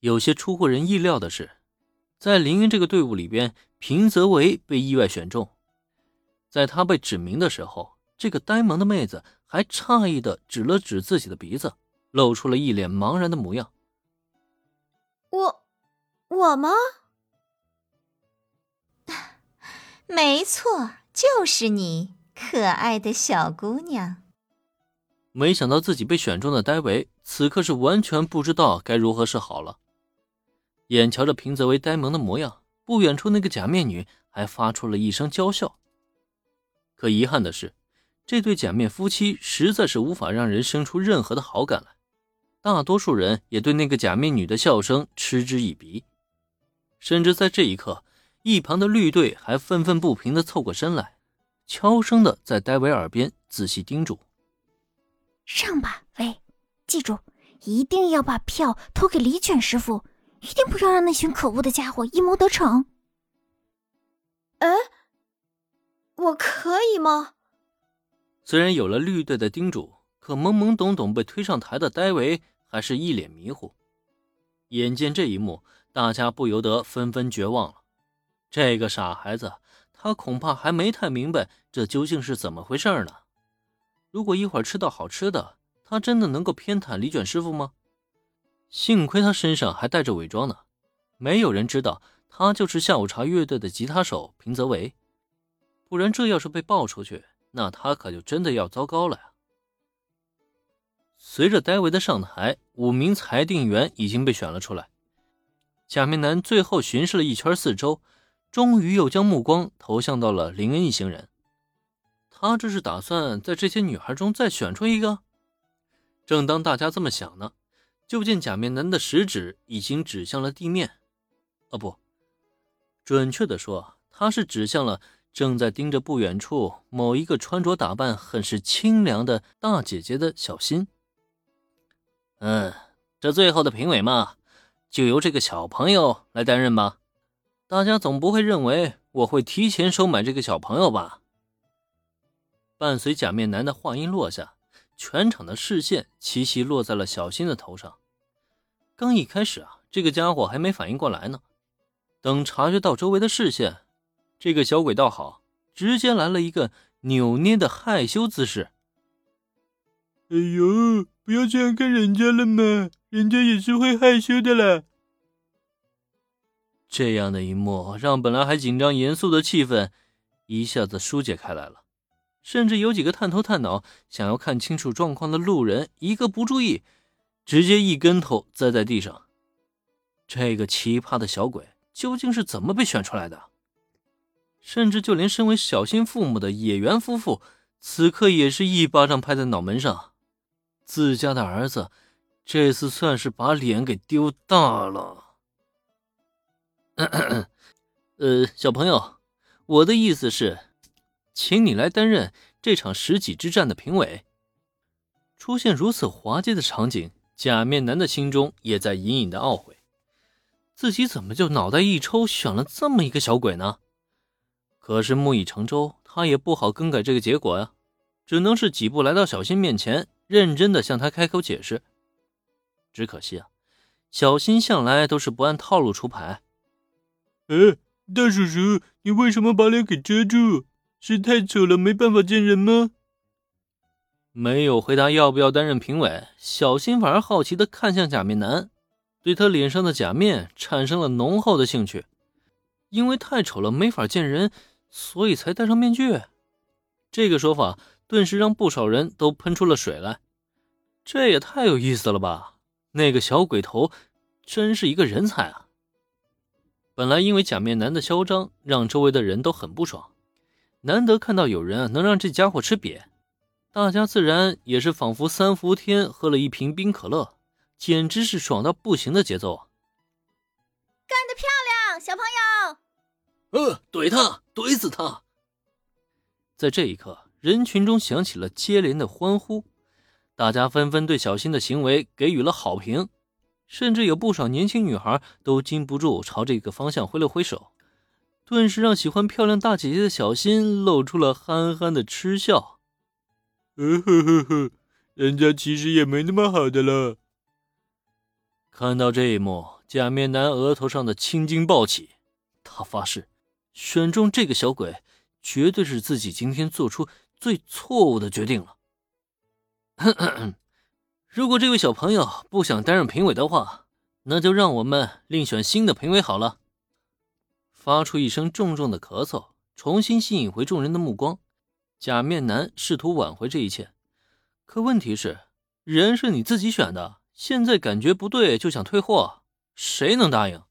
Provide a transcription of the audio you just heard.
有些出乎人意料的是，在凌云这个队伍里边，平泽唯被意外选中。在他被指名的时候，这个呆萌的妹子还诧异的指了指自己的鼻子，露出了一脸茫然的模样。我，我吗？没错，就是你，可爱的小姑娘。没想到自己被选中的戴维，此刻是完全不知道该如何是好了。眼瞧着平泽唯呆萌的模样，不远处那个假面女还发出了一声娇笑。可遗憾的是，这对假面夫妻实在是无法让人生出任何的好感来。大多数人也对那个假面女的笑声嗤之以鼻，甚至在这一刻，一旁的绿队还愤愤不平地凑过身来，悄声地在戴维耳边仔细叮嘱：“上吧，喂，记住，一定要把票投给李卷师傅。”一定不要让那群可恶的家伙阴谋得逞。哎，我可以吗？虽然有了绿队的叮嘱，可懵懵懂懂被推上台的戴维还是一脸迷糊。眼见这一幕，大家不由得纷纷绝望了。这个傻孩子，他恐怕还没太明白这究竟是怎么回事呢。如果一会儿吃到好吃的，他真的能够偏袒李卷师傅吗？幸亏他身上还带着伪装呢，没有人知道他就是下午茶乐队的吉他手平泽唯，不然这要是被爆出去，那他可就真的要糟糕了呀。随着戴维的上台，五名裁定员已经被选了出来。假面男最后巡视了一圈四周，终于又将目光投向到了林恩一行人。他这是打算在这些女孩中再选出一个？正当大家这么想呢。就见假面男的食指已经指向了地面，哦不，准确的说，他是指向了正在盯着不远处某一个穿着打扮很是清凉的大姐姐的小新。嗯，这最后的评委嘛，就由这个小朋友来担任吧。大家总不会认为我会提前收买这个小朋友吧？伴随假面男的话音落下。全场的视线齐齐落在了小新的头上。刚一开始啊，这个家伙还没反应过来呢。等察觉到周围的视线，这个小鬼倒好，直接来了一个扭捏的害羞姿势。哎呦，不要这样看人家了嘛，人家也是会害羞的啦。这样的一幕，让本来还紧张严肃的气氛一下子疏解开来了。甚至有几个探头探脑、想要看清楚状况的路人，一个不注意，直接一跟头栽在地上。这个奇葩的小鬼究竟是怎么被选出来的？甚至就连身为小新父母的野原夫妇，此刻也是一巴掌拍在脑门上。自家的儿子这次算是把脸给丢大了。呃，小朋友，我的意思是。请你来担任这场十几之战的评委。出现如此滑稽的场景，假面男的心中也在隐隐的懊悔：自己怎么就脑袋一抽选了这么一个小鬼呢？可是木已成舟，他也不好更改这个结果呀，只能是几步来到小新面前，认真的向他开口解释。只可惜啊，小新向来都是不按套路出牌。哎，大叔叔，你为什么把脸给遮住？是太丑了，没办法见人吗？没有回答要不要担任评委，小新反而好奇的看向假面男，对他脸上的假面产生了浓厚的兴趣。因为太丑了没法见人，所以才戴上面具。这个说法顿时让不少人都喷出了水来。这也太有意思了吧！那个小鬼头真是一个人才啊！本来因为假面男的嚣张，让周围的人都很不爽。难得看到有人能让这家伙吃瘪，大家自然也是仿佛三伏天喝了一瓶冰可乐，简直是爽到不行的节奏啊！干得漂亮，小朋友！呃，怼他，怼死他！在这一刻，人群中响起了接连的欢呼，大家纷纷对小新的行为给予了好评，甚至有不少年轻女孩都禁不住朝这个方向挥了挥手。顿时让喜欢漂亮大姐姐的小新露出了憨憨的痴笑。呵呵呵呵，人家其实也没那么好的了。看到这一幕，假面男额头上的青筋暴起，他发誓，选中这个小鬼，绝对是自己今天做出最错误的决定了。如果这位小朋友不想担任评委的话，那就让我们另选新的评委好了。发出一声重重的咳嗽，重新吸引回众人的目光。假面男试图挽回这一切，可问题是，人是你自己选的，现在感觉不对就想退货。谁能答应？